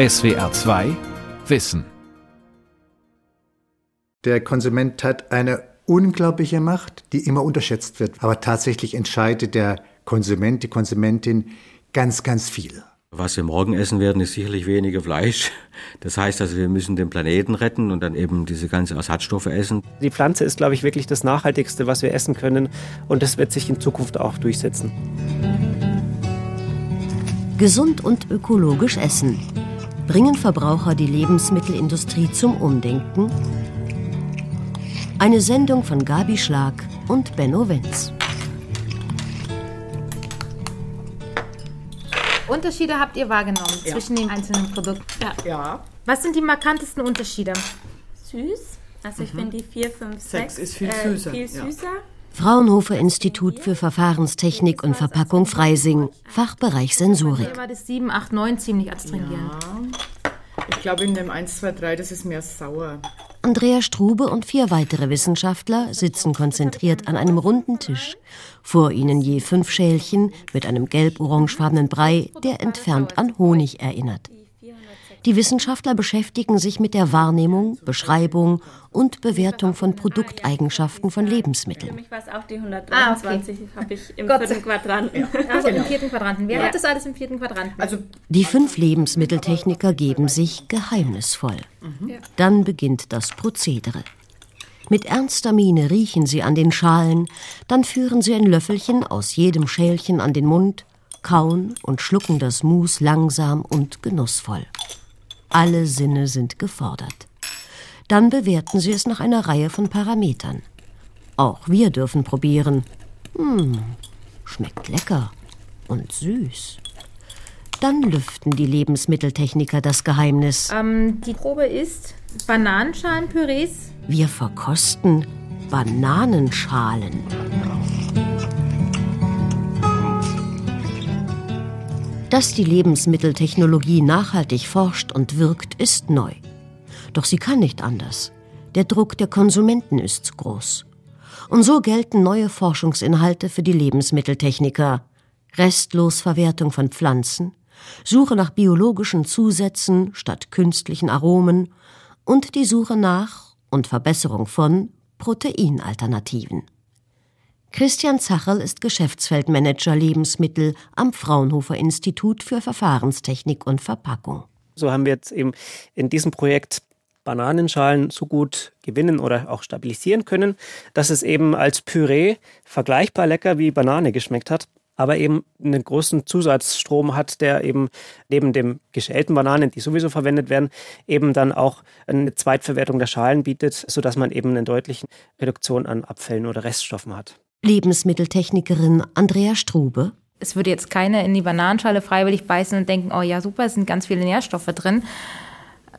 SWR 2 Wissen. Der Konsument hat eine unglaubliche Macht, die immer unterschätzt wird. Aber tatsächlich entscheidet der Konsument, die Konsumentin ganz, ganz viel. Was wir morgen essen werden, ist sicherlich weniger Fleisch. Das heißt also, wir müssen den Planeten retten und dann eben diese ganzen Ersatzstoffe essen. Die Pflanze ist, glaube ich, wirklich das Nachhaltigste, was wir essen können. Und das wird sich in Zukunft auch durchsetzen. Gesund und ökologisch essen. Bringen Verbraucher die Lebensmittelindustrie zum Umdenken? Eine Sendung von Gabi Schlag und Benno Wenz. Unterschiede habt ihr wahrgenommen ja. zwischen den einzelnen Produkten? Ja. ja. Was sind die markantesten Unterschiede? Süß. Also ich mhm. finde die 4, 5, 6 ist viel äh, süßer. Viel süßer. Ja. Fraunhofer Institut für Verfahrenstechnik und Verpackung Freising, Fachbereich Sensorik. war das 7, 8, 9 ziemlich astringierend. Ja. Ich glaube, in dem 1, 2, 3, das ist mehr sauer. Andrea Strube und vier weitere Wissenschaftler sitzen konzentriert an einem runden Tisch. Vor ihnen je fünf Schälchen mit einem gelb-orangefarbenen Brei, der entfernt an Honig erinnert. Die Wissenschaftler beschäftigen sich mit der Wahrnehmung, Beschreibung und Bewertung von Produkteigenschaften von Lebensmitteln. Für mich war es auch die 123, ah, okay. habe ich im Gott vierten Quadranten. Also im vierten Quadranten. Wer ja. hat das alles im vierten Quadranten? Also die fünf Lebensmitteltechniker geben sich geheimnisvoll. Mhm. Dann beginnt das Prozedere. Mit ernster Miene riechen sie an den Schalen, dann führen sie ein Löffelchen aus jedem Schälchen an den Mund, kauen und schlucken das Mus langsam und genussvoll. Alle Sinne sind gefordert. Dann bewerten Sie es nach einer Reihe von Parametern. Auch wir dürfen probieren. Hm, schmeckt lecker und süß. Dann lüften die Lebensmitteltechniker das Geheimnis. Ähm, die Probe ist Bananenschalenpürees. Wir verkosten Bananenschalen. Dass die Lebensmitteltechnologie nachhaltig forscht und wirkt, ist neu. Doch sie kann nicht anders. Der Druck der Konsumenten ist zu groß. Und so gelten neue Forschungsinhalte für die Lebensmitteltechniker. Restlosverwertung von Pflanzen, Suche nach biologischen Zusätzen statt künstlichen Aromen und die Suche nach und Verbesserung von Proteinalternativen. Christian Zacherl ist Geschäftsfeldmanager Lebensmittel am Fraunhofer Institut für Verfahrenstechnik und Verpackung. So haben wir jetzt eben in diesem Projekt Bananenschalen so gut gewinnen oder auch stabilisieren können, dass es eben als Püree vergleichbar lecker wie Banane geschmeckt hat, aber eben einen großen Zusatzstrom hat, der eben neben dem geschälten Bananen, die sowieso verwendet werden, eben dann auch eine Zweitverwertung der Schalen bietet, sodass man eben eine deutliche Reduktion an Abfällen oder Reststoffen hat. Lebensmitteltechnikerin Andrea Strube. Es würde jetzt keiner in die Bananenschale freiwillig beißen und denken, oh ja, super, es sind ganz viele Nährstoffe drin.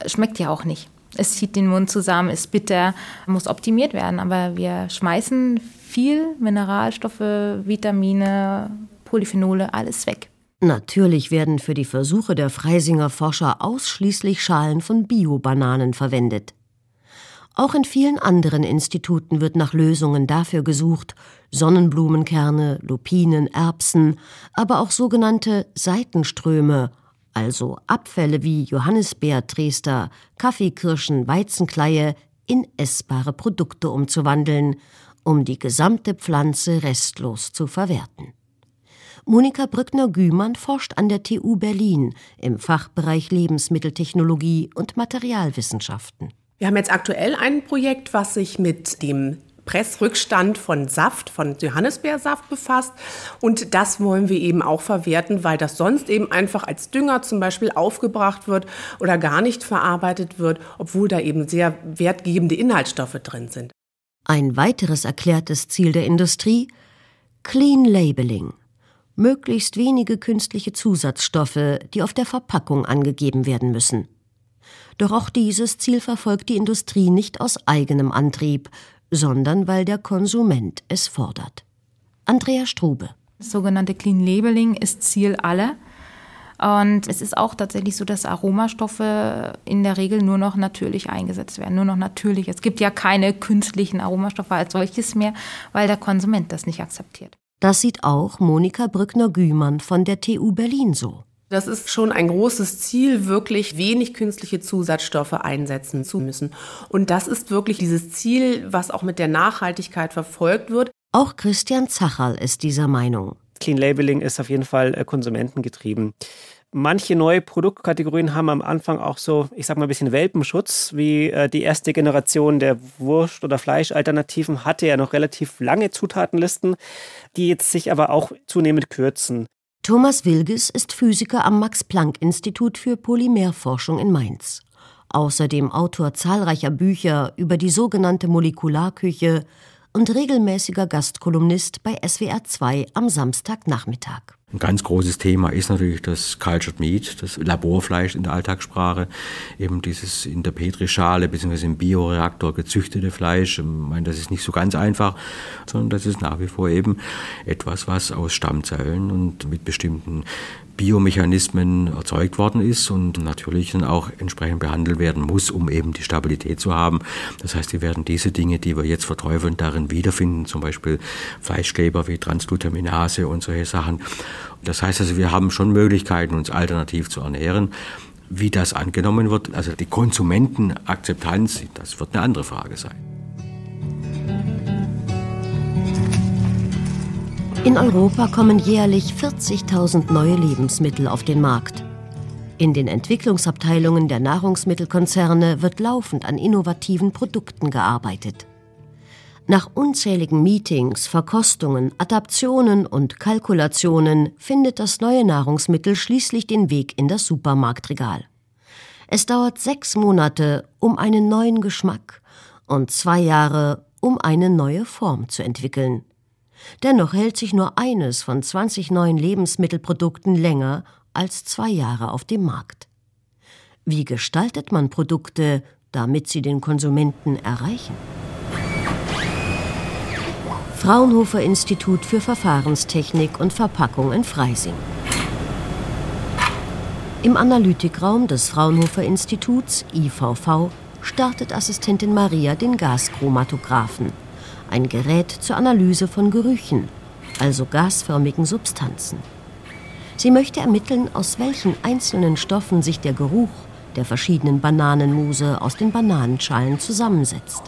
Schmeckt ja auch nicht. Es zieht den Mund zusammen, ist bitter, muss optimiert werden. Aber wir schmeißen viel Mineralstoffe, Vitamine, Polyphenole, alles weg. Natürlich werden für die Versuche der Freisinger Forscher ausschließlich Schalen von Bio-Bananen verwendet. Auch in vielen anderen Instituten wird nach Lösungen dafür gesucht, Sonnenblumenkerne, Lupinen, Erbsen, aber auch sogenannte Seitenströme, also Abfälle wie Johannisbeertrester, Kaffeekirschen, Weizenkleie in essbare Produkte umzuwandeln, um die gesamte Pflanze restlos zu verwerten. Monika Brückner-Gümann forscht an der TU Berlin im Fachbereich Lebensmitteltechnologie und Materialwissenschaften. Wir haben jetzt aktuell ein Projekt, was sich mit dem Pressrückstand von Saft, von Johannisbeersaft befasst. Und das wollen wir eben auch verwerten, weil das sonst eben einfach als Dünger zum Beispiel aufgebracht wird oder gar nicht verarbeitet wird, obwohl da eben sehr wertgebende Inhaltsstoffe drin sind. Ein weiteres erklärtes Ziel der Industrie Clean Labeling. Möglichst wenige künstliche Zusatzstoffe, die auf der Verpackung angegeben werden müssen. Doch auch dieses Ziel verfolgt die Industrie nicht aus eigenem Antrieb, sondern weil der Konsument es fordert. Andrea Strube. Das sogenannte Clean Labeling ist Ziel aller. Und es ist auch tatsächlich so, dass Aromastoffe in der Regel nur noch natürlich eingesetzt werden, nur noch natürlich. Es gibt ja keine künstlichen Aromastoffe als solches mehr, weil der Konsument das nicht akzeptiert. Das sieht auch Monika Brückner-Gümann von der TU Berlin so. Das ist schon ein großes Ziel, wirklich wenig künstliche Zusatzstoffe einsetzen zu müssen. Und das ist wirklich dieses Ziel, was auch mit der Nachhaltigkeit verfolgt wird. Auch Christian Zacherl ist dieser Meinung. Clean Labeling ist auf jeden Fall äh, konsumentengetrieben. Manche neue Produktkategorien haben am Anfang auch so, ich sag mal, ein bisschen Welpenschutz, wie äh, die erste Generation der Wurst- oder Fleischalternativen hatte ja noch relativ lange Zutatenlisten, die jetzt sich aber auch zunehmend kürzen. Thomas Wilges ist Physiker am Max-Planck-Institut für Polymerforschung in Mainz. Außerdem Autor zahlreicher Bücher über die sogenannte Molekularküche und regelmäßiger Gastkolumnist bei SWR 2 am Samstagnachmittag. Ein ganz großes Thema ist natürlich das Cultured Meat, das Laborfleisch in der Alltagssprache, eben dieses in der Petrischale bzw. im Bioreaktor gezüchtete Fleisch. Ich meine, das ist nicht so ganz einfach, sondern das ist nach wie vor eben etwas, was aus Stammzellen und mit bestimmten Biomechanismen erzeugt worden ist und natürlich dann auch entsprechend behandelt werden muss, um eben die Stabilität zu haben. Das heißt, wir werden diese Dinge, die wir jetzt verteufeln, darin wiederfinden, zum Beispiel Fleischkleber wie Transglutaminase und solche Sachen. Das heißt also, wir haben schon Möglichkeiten, uns alternativ zu ernähren. Wie das angenommen wird, also die Konsumentenakzeptanz, das wird eine andere Frage sein. In Europa kommen jährlich 40.000 neue Lebensmittel auf den Markt. In den Entwicklungsabteilungen der Nahrungsmittelkonzerne wird laufend an innovativen Produkten gearbeitet. Nach unzähligen Meetings, Verkostungen, Adaptionen und Kalkulationen findet das neue Nahrungsmittel schließlich den Weg in das Supermarktregal. Es dauert sechs Monate, um einen neuen Geschmack und zwei Jahre, um eine neue Form zu entwickeln. Dennoch hält sich nur eines von 20 neuen Lebensmittelprodukten länger als zwei Jahre auf dem Markt. Wie gestaltet man Produkte, damit sie den Konsumenten erreichen? Fraunhofer Institut für Verfahrenstechnik und Verpackung in Freising. Im Analytikraum des Fraunhofer Instituts IVV startet Assistentin Maria den Gaschromatographen ein Gerät zur Analyse von Gerüchen, also gasförmigen Substanzen. Sie möchte ermitteln, aus welchen einzelnen Stoffen sich der Geruch der verschiedenen Bananenmuse aus den Bananenschalen zusammensetzt.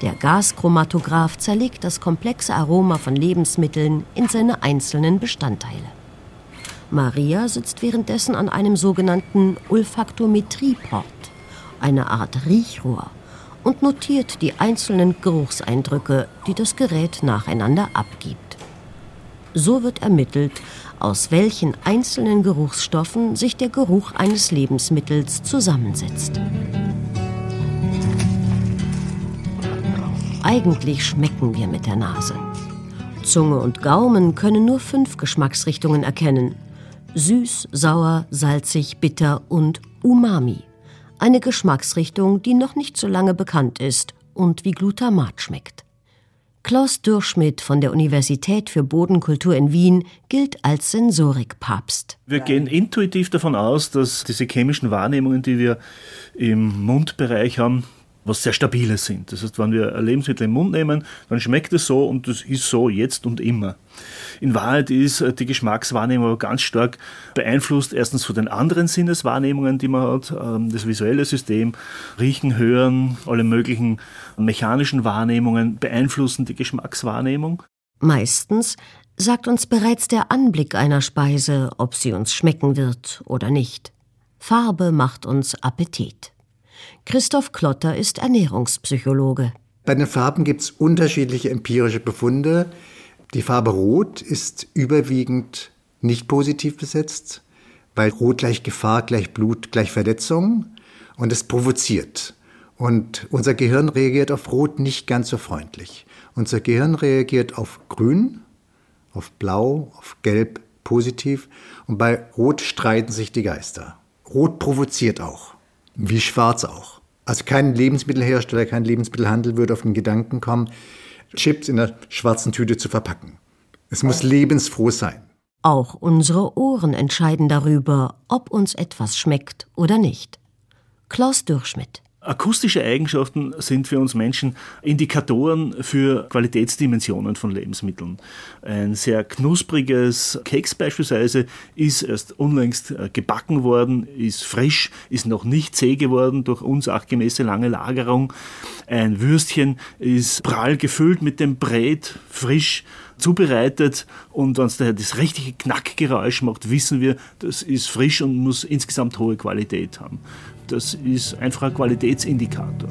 Der Gaschromatograph zerlegt das komplexe Aroma von Lebensmitteln in seine einzelnen Bestandteile. Maria sitzt währenddessen an einem sogenannten Olfaktometrieport, eine Art Riechrohr, und notiert die einzelnen Geruchseindrücke, die das Gerät nacheinander abgibt. So wird ermittelt, aus welchen einzelnen Geruchsstoffen sich der Geruch eines Lebensmittels zusammensetzt. Eigentlich schmecken wir mit der Nase. Zunge und Gaumen können nur fünf Geschmacksrichtungen erkennen. Süß, sauer, salzig, bitter und Umami eine Geschmacksrichtung, die noch nicht so lange bekannt ist und wie Glutamat schmeckt. Klaus Dürschmidt von der Universität für Bodenkultur in Wien gilt als Sensorikpapst. Wir gehen intuitiv davon aus, dass diese chemischen Wahrnehmungen, die wir im Mundbereich haben, was sehr Stabiles sind. Das heißt, wenn wir ein Lebensmittel im Mund nehmen, dann schmeckt es so und das ist so jetzt und immer. In Wahrheit ist äh, die Geschmackswahrnehmung aber ganz stark beeinflusst, erstens von den anderen Sinneswahrnehmungen, die man hat, ähm, das visuelle System, Riechen, Hören, alle möglichen mechanischen Wahrnehmungen beeinflussen die Geschmackswahrnehmung. Meistens sagt uns bereits der Anblick einer Speise, ob sie uns schmecken wird oder nicht. Farbe macht uns Appetit. Christoph Klotter ist Ernährungspsychologe. Bei den Farben gibt es unterschiedliche empirische Befunde. Die Farbe Rot ist überwiegend nicht positiv besetzt, weil Rot gleich Gefahr, gleich Blut, gleich Verletzung und es provoziert. Und unser Gehirn reagiert auf Rot nicht ganz so freundlich. Unser Gehirn reagiert auf Grün, auf Blau, auf Gelb positiv und bei Rot streiten sich die Geister. Rot provoziert auch, wie Schwarz auch. Also kein Lebensmittelhersteller, kein Lebensmittelhandel würde auf den Gedanken kommen, Chips in einer schwarzen Tüte zu verpacken. Es muss lebensfroh sein. Auch unsere Ohren entscheiden darüber, ob uns etwas schmeckt oder nicht. Klaus Dürschmidt. Akustische Eigenschaften sind für uns Menschen Indikatoren für Qualitätsdimensionen von Lebensmitteln. Ein sehr knuspriges Keks beispielsweise ist erst unlängst äh, gebacken worden, ist frisch, ist noch nicht zäh geworden durch unsachgemäße lange Lagerung. Ein Würstchen ist prall gefüllt mit dem Brät, frisch zubereitet und wenn es daher das richtige Knackgeräusch macht, wissen wir, das ist frisch und muss insgesamt hohe Qualität haben. Das ist einfach ein Qualitätsindikator.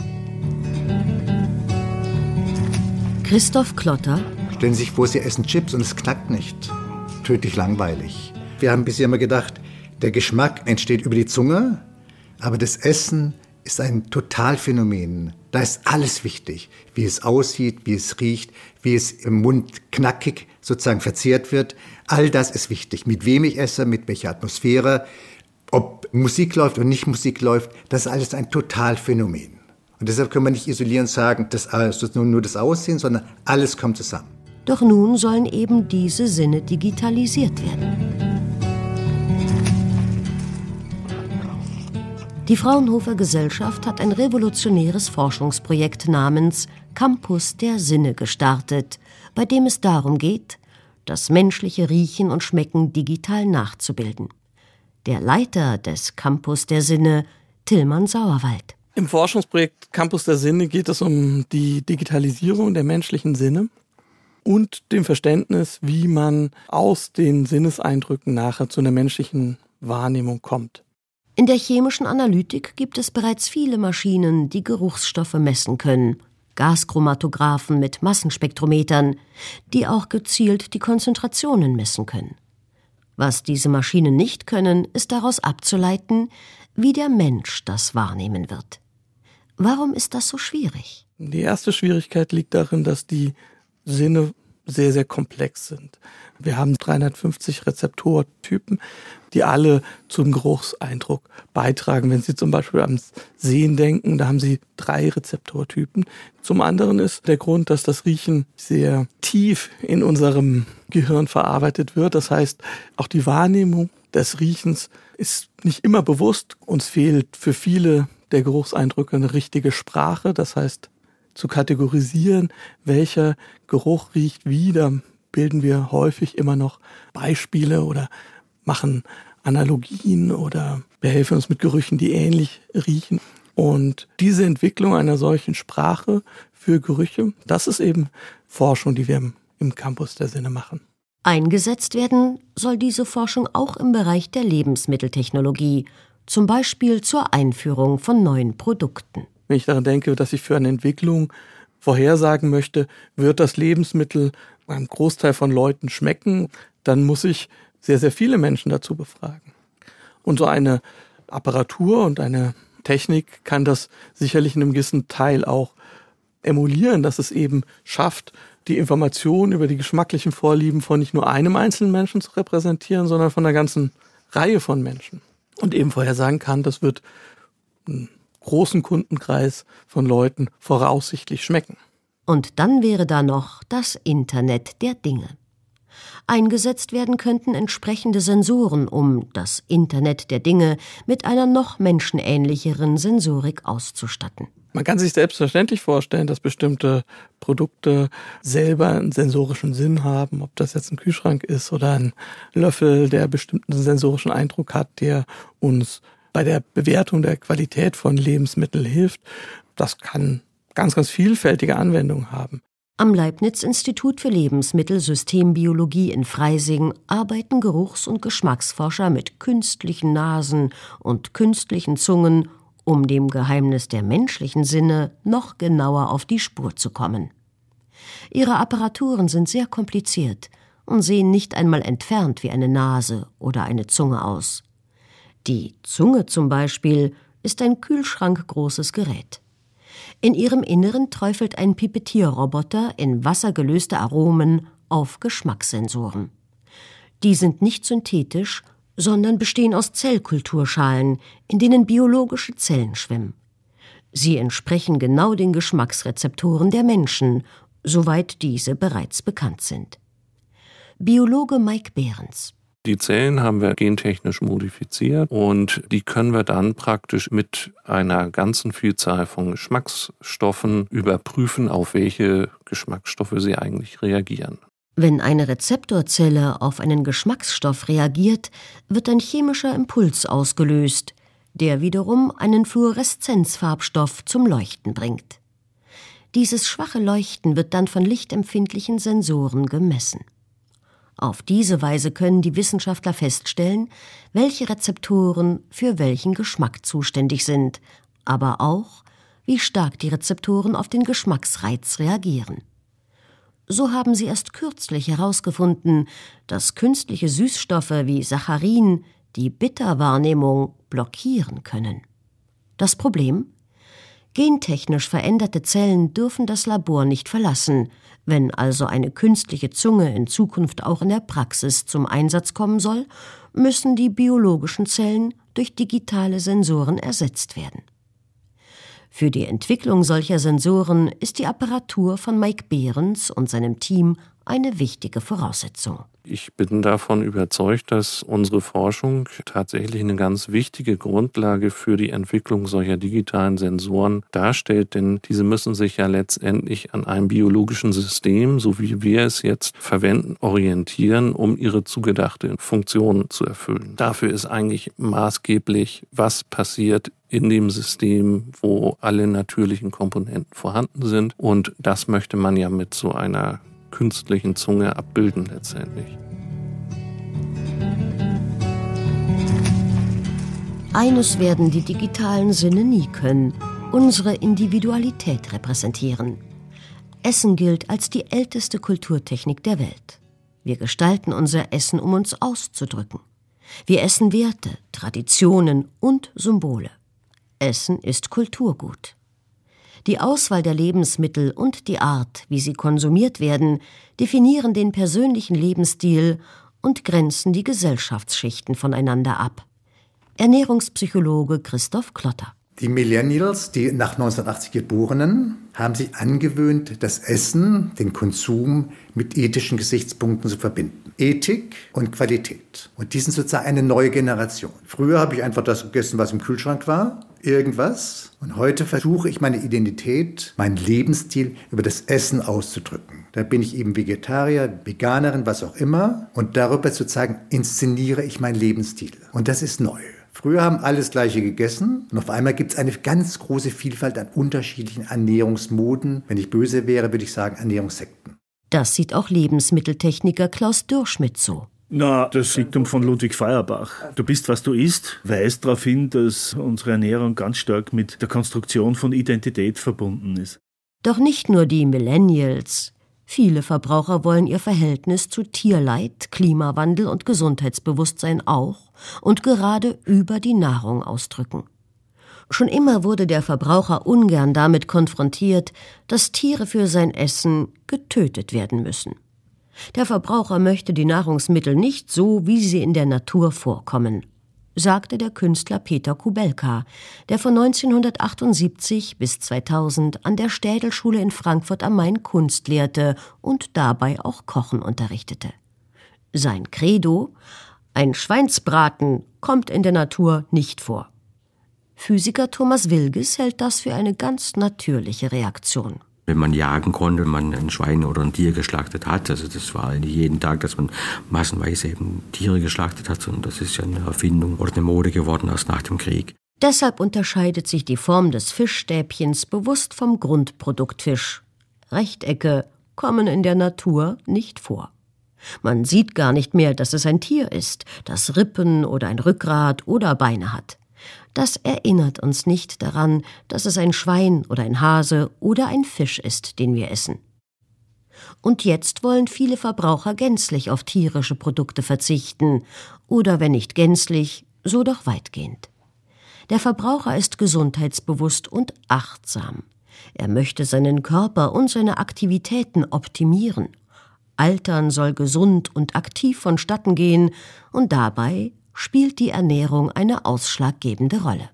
Christoph Klotter. Stellen Sie sich vor, Sie essen Chips und es knackt nicht. Tödlich langweilig. Wir haben bisher immer gedacht, der Geschmack entsteht über die Zunge, aber das Essen ist ein Totalphänomen. Da ist alles wichtig, wie es aussieht, wie es riecht, wie es im Mund knackig sozusagen verzehrt wird. All das ist wichtig. Mit wem ich esse, mit welcher Atmosphäre, ob Musik läuft und nicht Musik läuft, das ist alles ein Totalphänomen. Und deshalb können wir nicht isolierend sagen, das ist nur das Aussehen, sondern alles kommt zusammen. Doch nun sollen eben diese Sinne digitalisiert werden. Die Fraunhofer Gesellschaft hat ein revolutionäres Forschungsprojekt namens Campus der Sinne gestartet, bei dem es darum geht, das menschliche Riechen und Schmecken digital nachzubilden. Der Leiter des Campus der Sinne, Tillmann Sauerwald. Im Forschungsprojekt Campus der Sinne geht es um die Digitalisierung der menschlichen Sinne und dem Verständnis, wie man aus den Sinneseindrücken nachher zu einer menschlichen Wahrnehmung kommt. In der chemischen Analytik gibt es bereits viele Maschinen, die Geruchsstoffe messen können. Gaschromatographen mit Massenspektrometern, die auch gezielt die Konzentrationen messen können. Was diese Maschinen nicht können, ist daraus abzuleiten, wie der Mensch das wahrnehmen wird. Warum ist das so schwierig? Die erste Schwierigkeit liegt darin, dass die Sinne sehr, sehr komplex sind. Wir haben 350 Rezeptortypen, die alle zum Geruchseindruck beitragen. Wenn Sie zum Beispiel ans Sehen denken, da haben Sie drei Rezeptortypen. Zum anderen ist der Grund, dass das Riechen sehr tief in unserem Gehirn verarbeitet wird. Das heißt, auch die Wahrnehmung des Riechens ist nicht immer bewusst. Uns fehlt für viele der Geruchseindrücke eine richtige Sprache. Das heißt, zu kategorisieren, welcher Geruch riecht wie, da bilden wir häufig immer noch Beispiele oder machen Analogien oder behelfen uns mit Gerüchen, die ähnlich riechen. Und diese Entwicklung einer solchen Sprache für Gerüche, das ist eben Forschung, die wir im Campus der Sinne machen. Eingesetzt werden soll diese Forschung auch im Bereich der Lebensmitteltechnologie, zum Beispiel zur Einführung von neuen Produkten. Wenn ich daran denke, dass ich für eine Entwicklung vorhersagen möchte, wird das Lebensmittel einem Großteil von Leuten schmecken, dann muss ich sehr, sehr viele Menschen dazu befragen. Und so eine Apparatur und eine Technik kann das sicherlich in einem gewissen Teil auch emulieren, dass es eben schafft, die Information über die geschmacklichen Vorlieben von nicht nur einem einzelnen Menschen zu repräsentieren, sondern von einer ganzen Reihe von Menschen. Und eben vorhersagen kann, das wird einen großen Kundenkreis von Leuten voraussichtlich schmecken. Und dann wäre da noch das Internet der Dinge. Eingesetzt werden könnten entsprechende Sensoren, um das Internet der Dinge mit einer noch menschenähnlicheren Sensorik auszustatten. Man kann sich selbstverständlich vorstellen, dass bestimmte Produkte selber einen sensorischen Sinn haben, ob das jetzt ein Kühlschrank ist oder ein Löffel, der bestimmten sensorischen Eindruck hat, der uns bei der Bewertung der Qualität von Lebensmitteln hilft. Das kann ganz, ganz vielfältige Anwendungen haben. Am Leibniz-Institut für Lebensmittelsystembiologie in Freising arbeiten Geruchs- und Geschmacksforscher mit künstlichen Nasen und künstlichen Zungen, um dem Geheimnis der menschlichen Sinne noch genauer auf die Spur zu kommen. Ihre Apparaturen sind sehr kompliziert und sehen nicht einmal entfernt wie eine Nase oder eine Zunge aus. Die Zunge zum Beispiel ist ein kühlschrankgroßes Gerät. In ihrem Inneren träufelt ein Pipettierroboter in Wasser gelöste Aromen auf Geschmackssensoren. Die sind nicht synthetisch, sondern bestehen aus Zellkulturschalen, in denen biologische Zellen schwimmen. Sie entsprechen genau den Geschmacksrezeptoren der Menschen, soweit diese bereits bekannt sind. Biologe Mike Behrens Die Zellen haben wir gentechnisch modifiziert und die können wir dann praktisch mit einer ganzen Vielzahl von Geschmacksstoffen überprüfen, auf welche Geschmacksstoffe sie eigentlich reagieren. Wenn eine Rezeptorzelle auf einen Geschmacksstoff reagiert, wird ein chemischer Impuls ausgelöst, der wiederum einen Fluoreszenzfarbstoff zum Leuchten bringt. Dieses schwache Leuchten wird dann von lichtempfindlichen Sensoren gemessen. Auf diese Weise können die Wissenschaftler feststellen, welche Rezeptoren für welchen Geschmack zuständig sind, aber auch, wie stark die Rezeptoren auf den Geschmacksreiz reagieren. So haben sie erst kürzlich herausgefunden, dass künstliche Süßstoffe wie Saccharin die Bitterwahrnehmung blockieren können. Das Problem? Gentechnisch veränderte Zellen dürfen das Labor nicht verlassen. Wenn also eine künstliche Zunge in Zukunft auch in der Praxis zum Einsatz kommen soll, müssen die biologischen Zellen durch digitale Sensoren ersetzt werden. Für die Entwicklung solcher Sensoren ist die Apparatur von Mike Behrens und seinem Team eine wichtige Voraussetzung. Ich bin davon überzeugt, dass unsere Forschung tatsächlich eine ganz wichtige Grundlage für die Entwicklung solcher digitalen Sensoren darstellt, denn diese müssen sich ja letztendlich an einem biologischen System, so wie wir es jetzt verwenden, orientieren, um ihre zugedachte Funktion zu erfüllen. Dafür ist eigentlich maßgeblich, was passiert in dem System, wo alle natürlichen Komponenten vorhanden sind. Und das möchte man ja mit so einer künstlichen Zunge abbilden letztendlich. Eines werden die digitalen Sinne nie können, unsere Individualität repräsentieren. Essen gilt als die älteste Kulturtechnik der Welt. Wir gestalten unser Essen, um uns auszudrücken. Wir essen Werte, Traditionen und Symbole. Essen ist Kulturgut. Die Auswahl der Lebensmittel und die Art, wie sie konsumiert werden, definieren den persönlichen Lebensstil und grenzen die Gesellschaftsschichten voneinander ab. Ernährungspsychologe Christoph Klotter. Die Millennials, die nach 1980 Geborenen, haben sich angewöhnt, das Essen, den Konsum mit ethischen Gesichtspunkten zu verbinden. Ethik und Qualität. Und die sind sozusagen eine neue Generation. Früher habe ich einfach das gegessen, was im Kühlschrank war, irgendwas. Und heute versuche ich meine Identität, meinen Lebensstil über das Essen auszudrücken. Da bin ich eben Vegetarier, Veganerin, was auch immer. Und darüber sozusagen inszeniere ich meinen Lebensstil. Und das ist neu. Früher haben alles Gleiche gegessen und auf einmal gibt es eine ganz große Vielfalt an unterschiedlichen Ernährungsmoden. Wenn ich böse wäre, würde ich sagen Ernährungssekten. Das sieht auch Lebensmitteltechniker Klaus Dürschmidt so. Na, das Diktum von Ludwig Feuerbach. Du bist, was du isst, weist darauf hin, dass unsere Ernährung ganz stark mit der Konstruktion von Identität verbunden ist. Doch nicht nur die Millennials. Viele Verbraucher wollen ihr Verhältnis zu Tierleid, Klimawandel und Gesundheitsbewusstsein auch und gerade über die Nahrung ausdrücken. Schon immer wurde der Verbraucher ungern damit konfrontiert, dass Tiere für sein Essen getötet werden müssen. Der Verbraucher möchte die Nahrungsmittel nicht so, wie sie in der Natur vorkommen, sagte der Künstler Peter Kubelka, der von 1978 bis 2000 an der Städelschule in Frankfurt am Main Kunst lehrte und dabei auch Kochen unterrichtete. Sein Credo ein Schweinsbraten kommt in der Natur nicht vor. Physiker Thomas Wilges hält das für eine ganz natürliche Reaktion. Wenn man jagen konnte, wenn man ein Schwein oder ein Tier geschlachtet hat, also das war nicht jeden Tag, dass man massenweise eben Tiere geschlachtet hat, sondern das ist ja eine Erfindung oder eine Mode geworden erst nach dem Krieg. Deshalb unterscheidet sich die Form des Fischstäbchens bewusst vom Grundprodukt Fisch. Rechtecke kommen in der Natur nicht vor. Man sieht gar nicht mehr, dass es ein Tier ist, das Rippen oder ein Rückgrat oder Beine hat. Das erinnert uns nicht daran, dass es ein Schwein oder ein Hase oder ein Fisch ist, den wir essen. Und jetzt wollen viele Verbraucher gänzlich auf tierische Produkte verzichten, oder wenn nicht gänzlich, so doch weitgehend. Der Verbraucher ist gesundheitsbewusst und achtsam. Er möchte seinen Körper und seine Aktivitäten optimieren. Altern soll gesund und aktiv vonstatten gehen, und dabei spielt die Ernährung eine ausschlaggebende Rolle.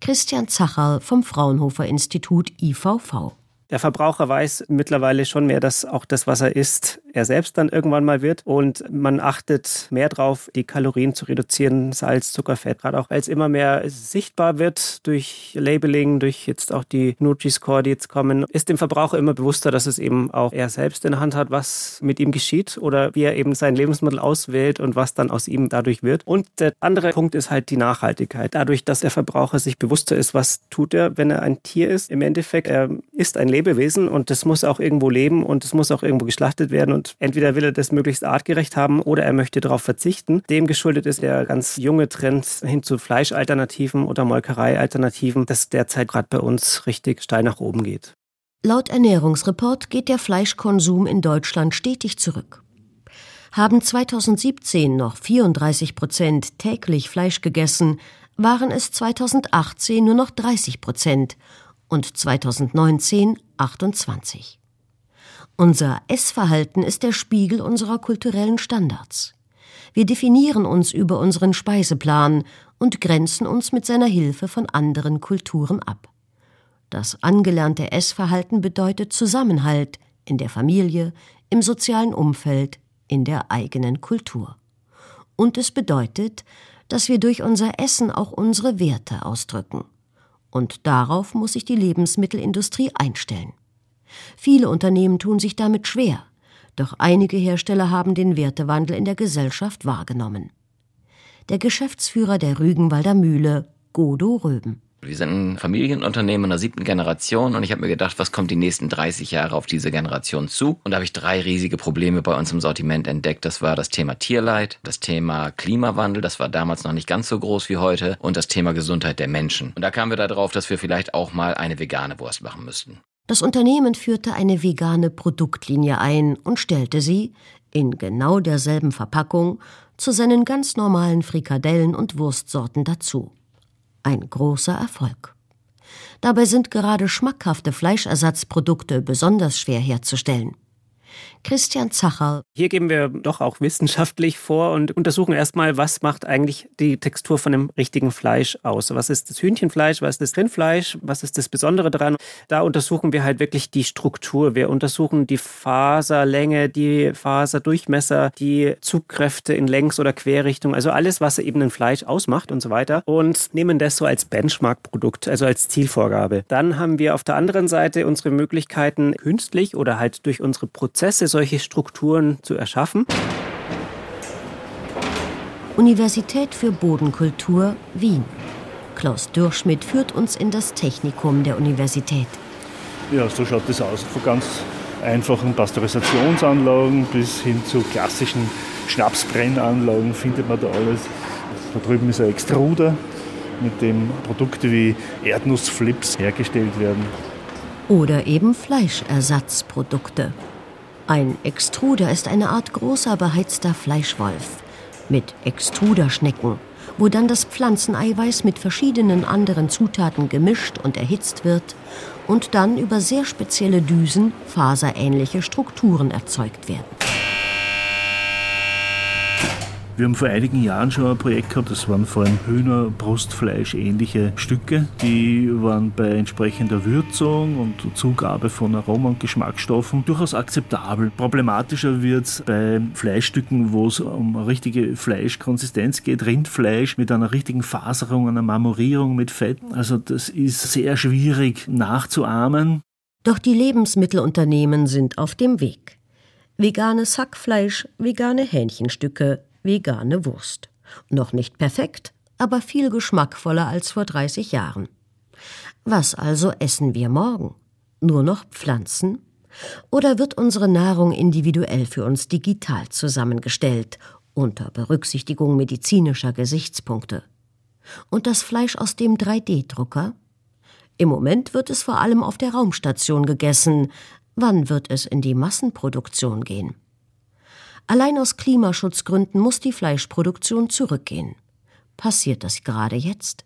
Christian Zacherl vom Fraunhofer Institut IVV. Der Verbraucher weiß mittlerweile schon mehr, dass auch das, was er isst, er selbst dann irgendwann mal wird. Und man achtet mehr darauf, die Kalorien zu reduzieren, Salz, Zucker, Fett, gerade auch, weil es immer mehr sichtbar wird durch Labeling, durch jetzt auch die Nutri-Score, die jetzt kommen, ist dem Verbraucher immer bewusster, dass es eben auch er selbst in der Hand hat, was mit ihm geschieht oder wie er eben sein Lebensmittel auswählt und was dann aus ihm dadurch wird. Und der andere Punkt ist halt die Nachhaltigkeit. Dadurch, dass der Verbraucher sich bewusster ist, was tut er, wenn er ein Tier ist. Im Endeffekt, er ist ein Lebewesen und das muss auch irgendwo leben und es muss auch irgendwo geschlachtet werden und entweder will er das möglichst artgerecht haben oder er möchte darauf verzichten. Dem geschuldet ist der ganz junge Trend hin zu Fleischalternativen oder Molkereialternativen, das derzeit gerade bei uns richtig steil nach oben geht. Laut Ernährungsreport geht der Fleischkonsum in Deutschland stetig zurück. Haben 2017 noch 34 Prozent täglich Fleisch gegessen, waren es 2018 nur noch 30 Prozent und 2019 28. Unser Essverhalten ist der Spiegel unserer kulturellen Standards. Wir definieren uns über unseren Speiseplan und grenzen uns mit seiner Hilfe von anderen Kulturen ab. Das angelernte Essverhalten bedeutet Zusammenhalt in der Familie, im sozialen Umfeld, in der eigenen Kultur. Und es bedeutet, dass wir durch unser Essen auch unsere Werte ausdrücken. Und darauf muss sich die Lebensmittelindustrie einstellen. Viele Unternehmen tun sich damit schwer, doch einige Hersteller haben den Wertewandel in der Gesellschaft wahrgenommen. Der Geschäftsführer der Rügenwalder Mühle, Godo Röben. Wir sind ein Familienunternehmen der siebten Generation und ich habe mir gedacht, was kommt die nächsten 30 Jahre auf diese Generation zu? Und da habe ich drei riesige Probleme bei uns im Sortiment entdeckt. Das war das Thema Tierleid, das Thema Klimawandel, das war damals noch nicht ganz so groß wie heute, und das Thema Gesundheit der Menschen. Und da kamen wir darauf, dass wir vielleicht auch mal eine vegane Wurst machen müssten. Das Unternehmen führte eine vegane Produktlinie ein und stellte sie, in genau derselben Verpackung, zu seinen ganz normalen Frikadellen und Wurstsorten dazu ein großer Erfolg. Dabei sind gerade schmackhafte Fleischersatzprodukte besonders schwer herzustellen. Christian Zacherl. Hier geben wir doch auch wissenschaftlich vor und untersuchen erstmal, was macht eigentlich die Textur von dem richtigen Fleisch aus. Was ist das Hühnchenfleisch, was ist das Rindfleisch, was ist das Besondere daran? Da untersuchen wir halt wirklich die Struktur. Wir untersuchen die Faserlänge, die Faserdurchmesser, die Zugkräfte in Längs- oder Querrichtung, also alles, was eben ein Fleisch ausmacht und so weiter und nehmen das so als Benchmark-Produkt, also als Zielvorgabe. Dann haben wir auf der anderen Seite unsere Möglichkeiten, künstlich oder halt durch unsere Prozesse solche Strukturen zu erschaffen. Universität für Bodenkultur Wien. Klaus Dürrschmidt führt uns in das Technikum der Universität. Ja, so schaut es aus. Von ganz einfachen Pasteurisationsanlagen bis hin zu klassischen Schnapsbrennanlagen findet man da alles. Da drüben ist ein Extruder, mit dem Produkte wie Erdnussflips hergestellt werden. Oder eben Fleischersatzprodukte. Ein Extruder ist eine Art großer beheizter Fleischwolf mit Extruderschnecken, wo dann das Pflanzeneiweiß mit verschiedenen anderen Zutaten gemischt und erhitzt wird und dann über sehr spezielle Düsen faserähnliche Strukturen erzeugt werden. Wir haben vor einigen Jahren schon ein Projekt gehabt, das waren vor allem Hühnerbrustfleisch ähnliche Stücke. Die waren bei entsprechender Würzung und Zugabe von Aromen und Geschmacksstoffen durchaus akzeptabel. Problematischer wird es bei Fleischstücken, wo es um eine richtige Fleischkonsistenz geht, Rindfleisch mit einer richtigen Faserung, einer Marmorierung mit Fett. Also das ist sehr schwierig nachzuahmen. Doch die Lebensmittelunternehmen sind auf dem Weg. Veganes Hackfleisch, vegane Hähnchenstücke, vegane Wurst. Noch nicht perfekt, aber viel geschmackvoller als vor 30 Jahren. Was also essen wir morgen? Nur noch Pflanzen? Oder wird unsere Nahrung individuell für uns digital zusammengestellt, unter Berücksichtigung medizinischer Gesichtspunkte? Und das Fleisch aus dem 3D-Drucker? Im Moment wird es vor allem auf der Raumstation gegessen. Wann wird es in die Massenproduktion gehen? Allein aus Klimaschutzgründen muss die Fleischproduktion zurückgehen. Passiert das gerade jetzt?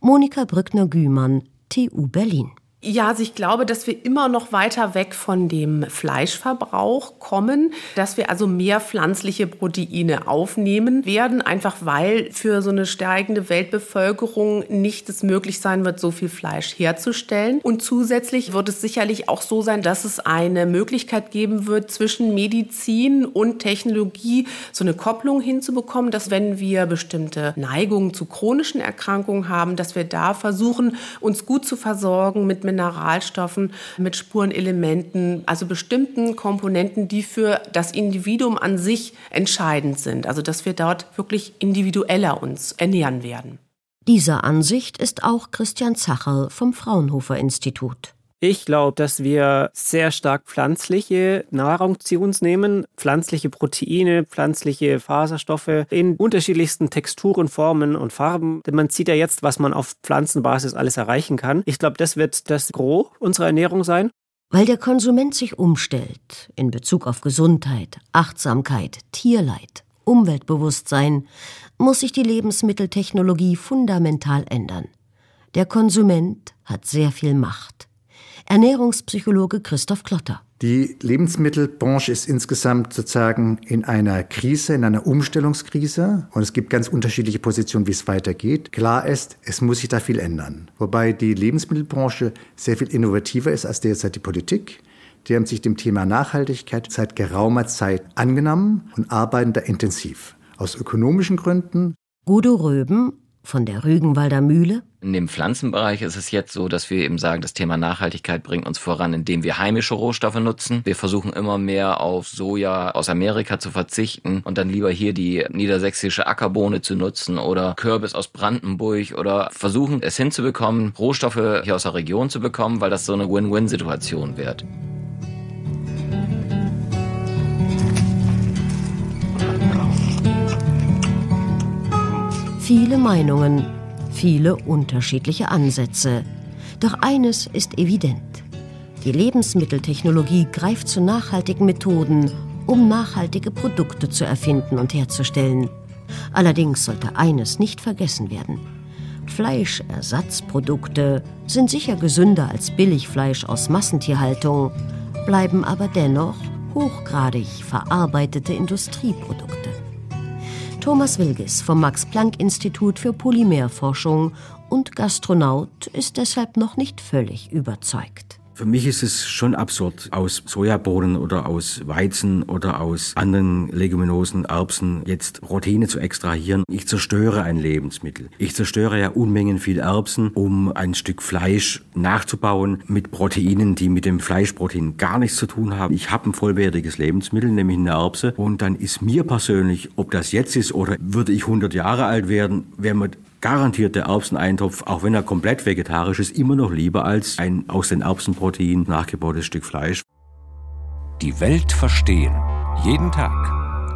Monika Brückner-Gümann, TU Berlin. Ja, also ich glaube, dass wir immer noch weiter weg von dem Fleischverbrauch kommen, dass wir also mehr pflanzliche Proteine aufnehmen werden, einfach weil für so eine steigende Weltbevölkerung nicht es möglich sein wird, so viel Fleisch herzustellen. Und zusätzlich wird es sicherlich auch so sein, dass es eine Möglichkeit geben wird, zwischen Medizin und Technologie so eine Kopplung hinzubekommen, dass wenn wir bestimmte Neigungen zu chronischen Erkrankungen haben, dass wir da versuchen, uns gut zu versorgen mit Mineralstoffen, mit Spurenelementen, also bestimmten Komponenten, die für das Individuum an sich entscheidend sind. Also dass wir dort wirklich individueller uns ernähren werden. Dieser Ansicht ist auch Christian Zacherl vom Fraunhofer Institut. Ich glaube, dass wir sehr stark pflanzliche Nahrung zu uns nehmen, pflanzliche Proteine, pflanzliche Faserstoffe in unterschiedlichsten Texturen, Formen und Farben. Denn man sieht ja jetzt, was man auf Pflanzenbasis alles erreichen kann. Ich glaube, das wird das Gros unserer Ernährung sein. Weil der Konsument sich umstellt in Bezug auf Gesundheit, Achtsamkeit, Tierleid, Umweltbewusstsein, muss sich die Lebensmitteltechnologie fundamental ändern. Der Konsument hat sehr viel Macht. Ernährungspsychologe Christoph Klotter. Die Lebensmittelbranche ist insgesamt sozusagen in einer Krise, in einer Umstellungskrise. Und es gibt ganz unterschiedliche Positionen, wie es weitergeht. Klar ist, es muss sich da viel ändern. Wobei die Lebensmittelbranche sehr viel innovativer ist als derzeit die Politik. Die haben sich dem Thema Nachhaltigkeit seit geraumer Zeit angenommen und arbeiten da intensiv. Aus ökonomischen Gründen. Gudo Röben von der Rügenwalder Mühle. In dem Pflanzenbereich ist es jetzt so, dass wir eben sagen, das Thema Nachhaltigkeit bringt uns voran, indem wir heimische Rohstoffe nutzen. Wir versuchen immer mehr auf Soja aus Amerika zu verzichten und dann lieber hier die niedersächsische Ackerbohne zu nutzen oder Kürbis aus Brandenburg oder versuchen es hinzubekommen, Rohstoffe hier aus der Region zu bekommen, weil das so eine Win-Win-Situation wird. Viele Meinungen, viele unterschiedliche Ansätze. Doch eines ist evident. Die Lebensmitteltechnologie greift zu nachhaltigen Methoden, um nachhaltige Produkte zu erfinden und herzustellen. Allerdings sollte eines nicht vergessen werden. Fleischersatzprodukte sind sicher gesünder als Billigfleisch aus Massentierhaltung, bleiben aber dennoch hochgradig verarbeitete Industrieprodukte. Thomas Wilges vom Max-Planck-Institut für Polymerforschung und Gastronaut ist deshalb noch nicht völlig überzeugt. Für mich ist es schon absurd, aus Sojabohnen oder aus Weizen oder aus anderen Leguminosen, Erbsen jetzt Proteine zu extrahieren. Ich zerstöre ein Lebensmittel. Ich zerstöre ja Unmengen viel Erbsen, um ein Stück Fleisch nachzubauen mit Proteinen, die mit dem Fleischprotein gar nichts zu tun haben. Ich habe ein vollwertiges Lebensmittel, nämlich eine Erbse. Und dann ist mir persönlich, ob das jetzt ist oder würde ich 100 Jahre alt werden, wenn man garantiert der Erbseneintopf, auch wenn er komplett vegetarisch ist, immer noch lieber als ein aus den Erbsenproteinen nachgebautes Stück Fleisch. Die Welt verstehen. Jeden Tag.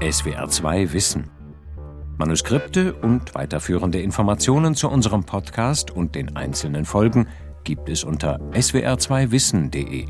SWR2 Wissen. Manuskripte und weiterführende Informationen zu unserem Podcast und den einzelnen Folgen gibt es unter swr2wissen.de.